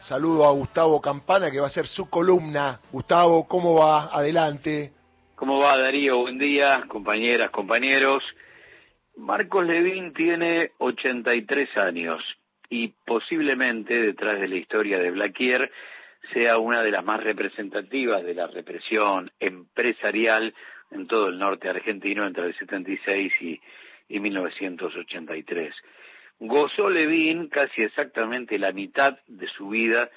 Saludo a Gustavo Campana, que va a ser su columna. Gustavo, ¿cómo va? Adelante. ¿Cómo va, Darío? Buen día, compañeras, compañeros. Marcos Levín tiene 83 años y posiblemente detrás de la historia de Blaquier sea una de las más representativas de la represión empresarial en todo el norte argentino entre el 76 y, y 1983. Gozó Levín casi exactamente la mitad de su vida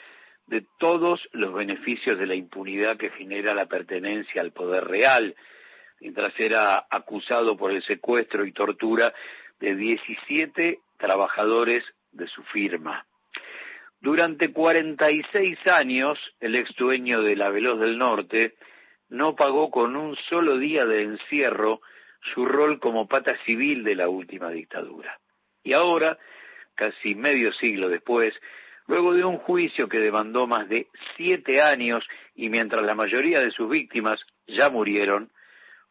de todos los beneficios de la impunidad que genera la pertenencia al poder real, mientras era acusado por el secuestro y tortura de 17 trabajadores de su firma. Durante 46 años, el ex dueño de la Veloz del Norte no pagó con un solo día de encierro su rol como pata civil de la última dictadura. Y ahora, casi medio siglo después, luego de un juicio que demandó más de siete años y mientras la mayoría de sus víctimas ya murieron,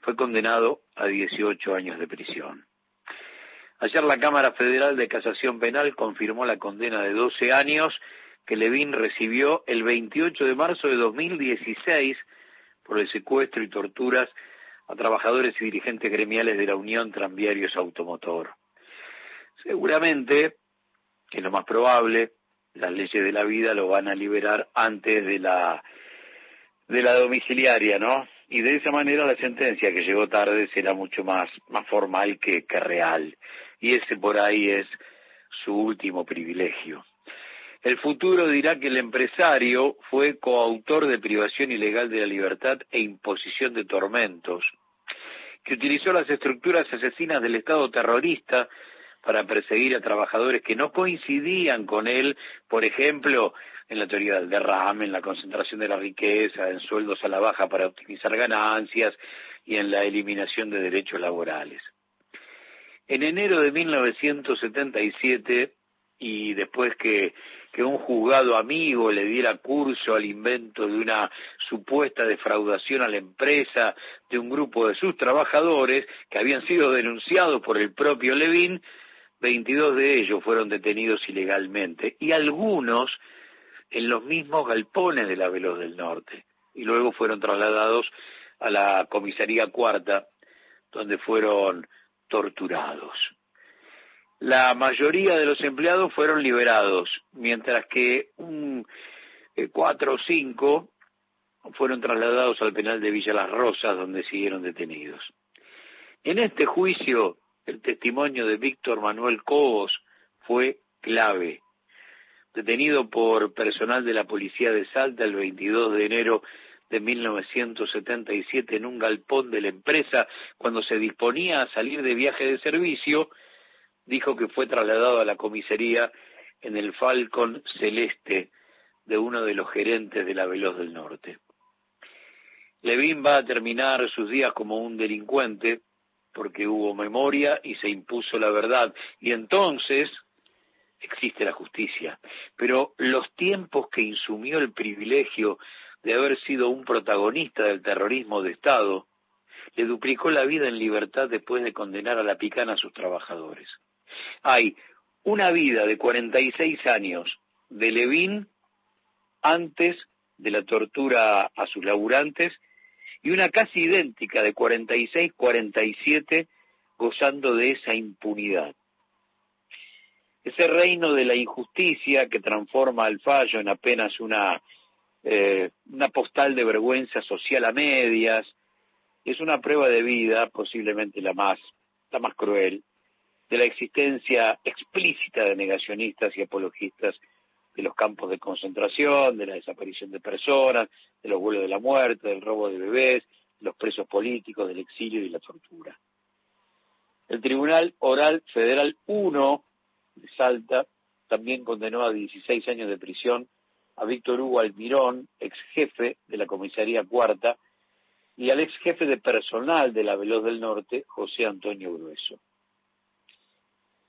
fue condenado a 18 años de prisión. Ayer la Cámara Federal de Casación Penal confirmó la condena de 12 años que Levin recibió el 28 de marzo de 2016 por el secuestro y torturas a trabajadores y dirigentes gremiales de la Unión Tranviarios Automotor. Seguramente, que es lo más probable, las leyes de la vida lo van a liberar antes de la de la domiciliaria, ¿no? Y de esa manera la sentencia que llegó tarde será mucho más, más formal que, que real. Y ese por ahí es su último privilegio. El futuro dirá que el empresario fue coautor de privación ilegal de la libertad e imposición de tormentos, que utilizó las estructuras asesinas del Estado terrorista para perseguir a trabajadores que no coincidían con él, por ejemplo, en la teoría del derrame, en la concentración de la riqueza, en sueldos a la baja para optimizar ganancias y en la eliminación de derechos laborales. En enero de 1977, y después que, que un juzgado amigo le diera curso al invento de una supuesta defraudación a la empresa de un grupo de sus trabajadores que habían sido denunciados por el propio Levin, 22 de ellos fueron detenidos ilegalmente y algunos en los mismos galpones de la Veloz del Norte y luego fueron trasladados a la comisaría cuarta donde fueron torturados. La mayoría de los empleados fueron liberados, mientras que un eh, cuatro o cinco fueron trasladados al penal de Villa Las Rosas, donde siguieron detenidos. En este juicio, el testimonio de Víctor Manuel Cobos fue clave. Detenido por personal de la policía de Salta el 22 de enero de 1977 en un galpón de la empresa cuando se disponía a salir de viaje de servicio, dijo que fue trasladado a la comisaría en el Falcon Celeste de uno de los gerentes de la Veloz del Norte. Levin va a terminar sus días como un delincuente porque hubo memoria y se impuso la verdad. Y entonces existe la justicia. Pero los tiempos que insumió el privilegio de haber sido un protagonista del terrorismo de Estado, le duplicó la vida en libertad después de condenar a la picana a sus trabajadores. Hay una vida de 46 años de Levín antes de la tortura a sus laburantes y una casi idéntica de 46-47 gozando de esa impunidad. Ese reino de la injusticia que transforma al fallo en apenas una, eh, una postal de vergüenza social a medias, es una prueba de vida, posiblemente la más, la más cruel, de la existencia explícita de negacionistas y apologistas de los campos de concentración, de la desaparición de personas, de los vuelos de la muerte, del robo de bebés, de los presos políticos, del exilio y la tortura. El Tribunal Oral Federal 1 de Salta también condenó a 16 años de prisión a Víctor Hugo Almirón, ex jefe de la comisaría cuarta, y al ex jefe de personal de la Veloz del Norte, José Antonio Grueso.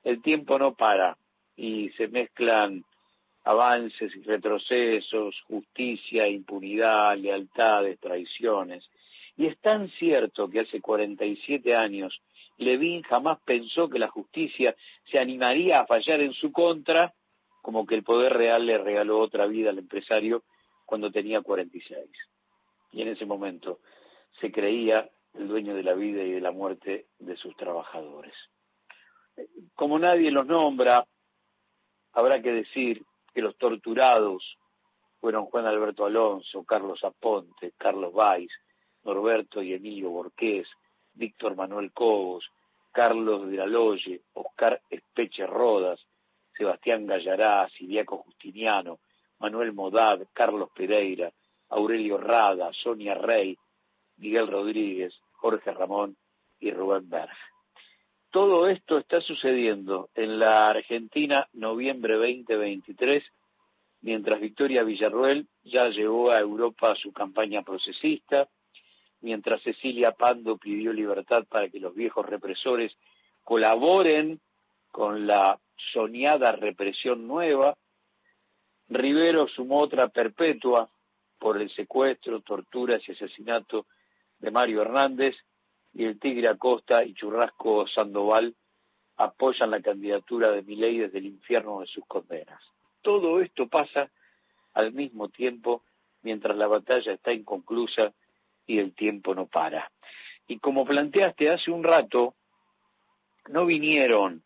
El tiempo no para y se mezclan avances y retrocesos, justicia, impunidad, lealtades, traiciones. Y es tan cierto que hace 47 años Levin jamás pensó que la justicia se animaría a fallar en su contra como que el poder real le regaló otra vida al empresario cuando tenía 46. Y en ese momento se creía el dueño de la vida y de la muerte de sus trabajadores. Como nadie los nombra, habrá que decir que los torturados fueron Juan Alberto Alonso, Carlos Aponte, Carlos Valls, Norberto y Emilio Borqués, Víctor Manuel Cobos, Carlos de la Loye, Oscar Espeche Rodas, Sebastián Gallará, Siliaco Justiniano, Manuel Modad, Carlos Pereira, Aurelio Rada, Sonia Rey, Miguel Rodríguez, Jorge Ramón y Rubén Berg. Todo esto está sucediendo en la Argentina noviembre 2023, mientras Victoria Villarruel ya llevó a Europa su campaña procesista, mientras Cecilia Pando pidió libertad para que los viejos represores colaboren con la soñada represión nueva, Rivero sumó otra perpetua por el secuestro, torturas y asesinato de Mario Hernández y el Tigre Acosta y Churrasco Sandoval apoyan la candidatura de Milei desde el infierno de sus condenas. Todo esto pasa al mismo tiempo mientras la batalla está inconclusa y el tiempo no para. Y como planteaste hace un rato, no vinieron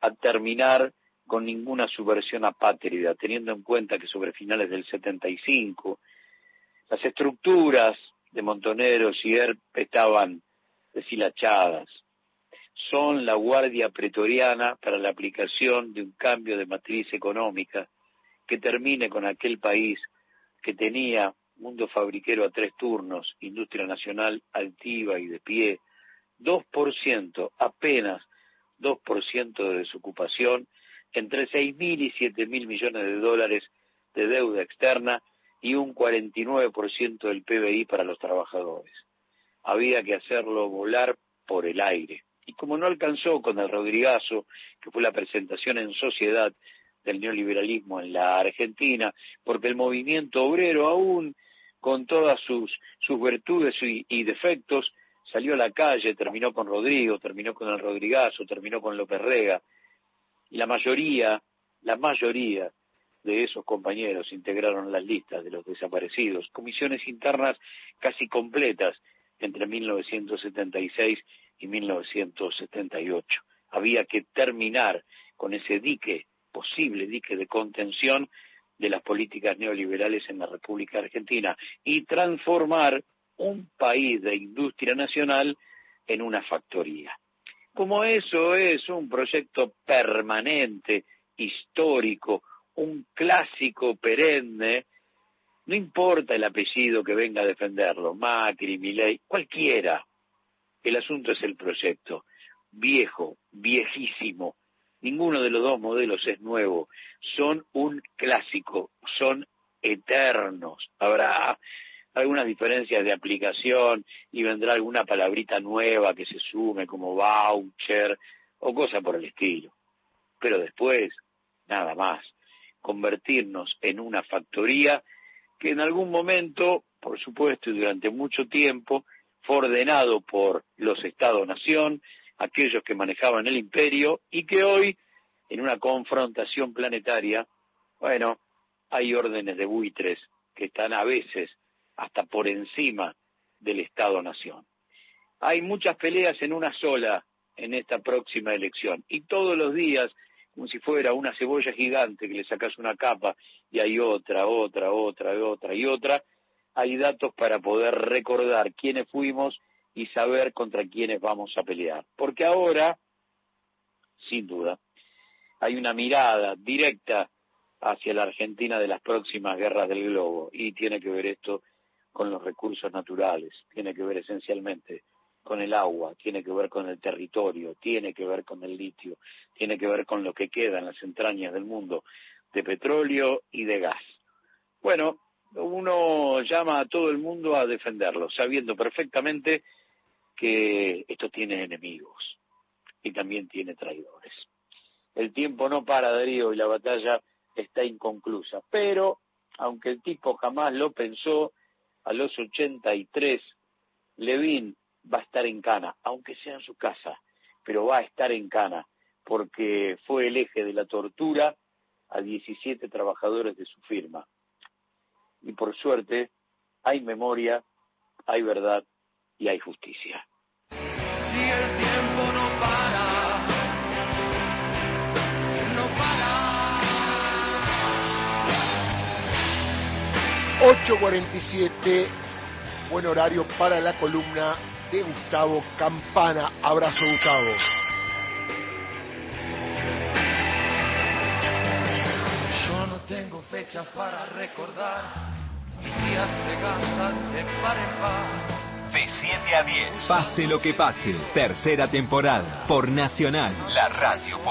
a terminar con ninguna subversión apátrida, teniendo en cuenta que sobre finales del 75 las estructuras de Montoneros y ERP estaban deshilachadas. Son la guardia pretoriana para la aplicación de un cambio de matriz económica que termine con aquel país que tenía mundo fabriquero a tres turnos, industria nacional altiva y de pie, 2%, apenas 2% de desocupación, entre 6.000 y 7.000 millones de dólares de deuda externa y un 49% del PBI para los trabajadores. Había que hacerlo volar por el aire. Y como no alcanzó con el Rodrigazo, que fue la presentación en sociedad del neoliberalismo en la Argentina, porque el movimiento obrero aún con todas sus, sus virtudes y, defectos, salió a la calle, terminó con Rodrigo, terminó con el Rodrigazo, terminó con López Rega, y la mayoría, la mayoría de esos compañeros integraron las listas de los desaparecidos, comisiones internas casi completas entre 1976 y 1978. Había que terminar con ese dique, posible dique de contención de las políticas neoliberales en la República Argentina y transformar un país de industria nacional en una factoría. Como eso es un proyecto permanente, histórico, un clásico perenne, no importa el apellido que venga a defenderlo, Macri, Milei, cualquiera. El asunto es el proyecto, viejo, viejísimo. Ninguno de los dos modelos es nuevo, son un clásico, son eternos. Habrá algunas diferencias de aplicación y vendrá alguna palabrita nueva que se sume como voucher o cosa por el estilo. Pero después, nada más convertirnos en una factoría que en algún momento, por supuesto, y durante mucho tiempo, fue ordenado por los Estados-Nación, aquellos que manejaban el imperio, y que hoy, en una confrontación planetaria, bueno, hay órdenes de buitres que están a veces hasta por encima del Estado-Nación. Hay muchas peleas en una sola en esta próxima elección, y todos los días como si fuera una cebolla gigante que le sacas una capa y hay otra, otra, otra, otra y otra, hay datos para poder recordar quiénes fuimos y saber contra quiénes vamos a pelear. Porque ahora, sin duda, hay una mirada directa hacia la Argentina de las próximas guerras del globo y tiene que ver esto con los recursos naturales, tiene que ver esencialmente con el agua, tiene que ver con el territorio, tiene que ver con el litio, tiene que ver con lo que queda en las entrañas del mundo de petróleo y de gas. Bueno, uno llama a todo el mundo a defenderlo, sabiendo perfectamente que esto tiene enemigos y también tiene traidores. El tiempo no para, Darío, y la batalla está inconclusa. Pero, aunque el tipo jamás lo pensó, a los 83, Levin va a estar en Cana, aunque sea en su casa, pero va a estar en Cana, porque fue el eje de la tortura a 17 trabajadores de su firma. Y por suerte hay memoria, hay verdad y hay justicia. Y el tiempo no para, no para. 8.47, buen horario para la columna de Gustavo Campana. Abrazo, Gustavo. Yo no tengo fechas para recordar, mis días se gastan de par en par. De 7 a 10. Pase lo que pase. Tercera temporada. Por Nacional. La radio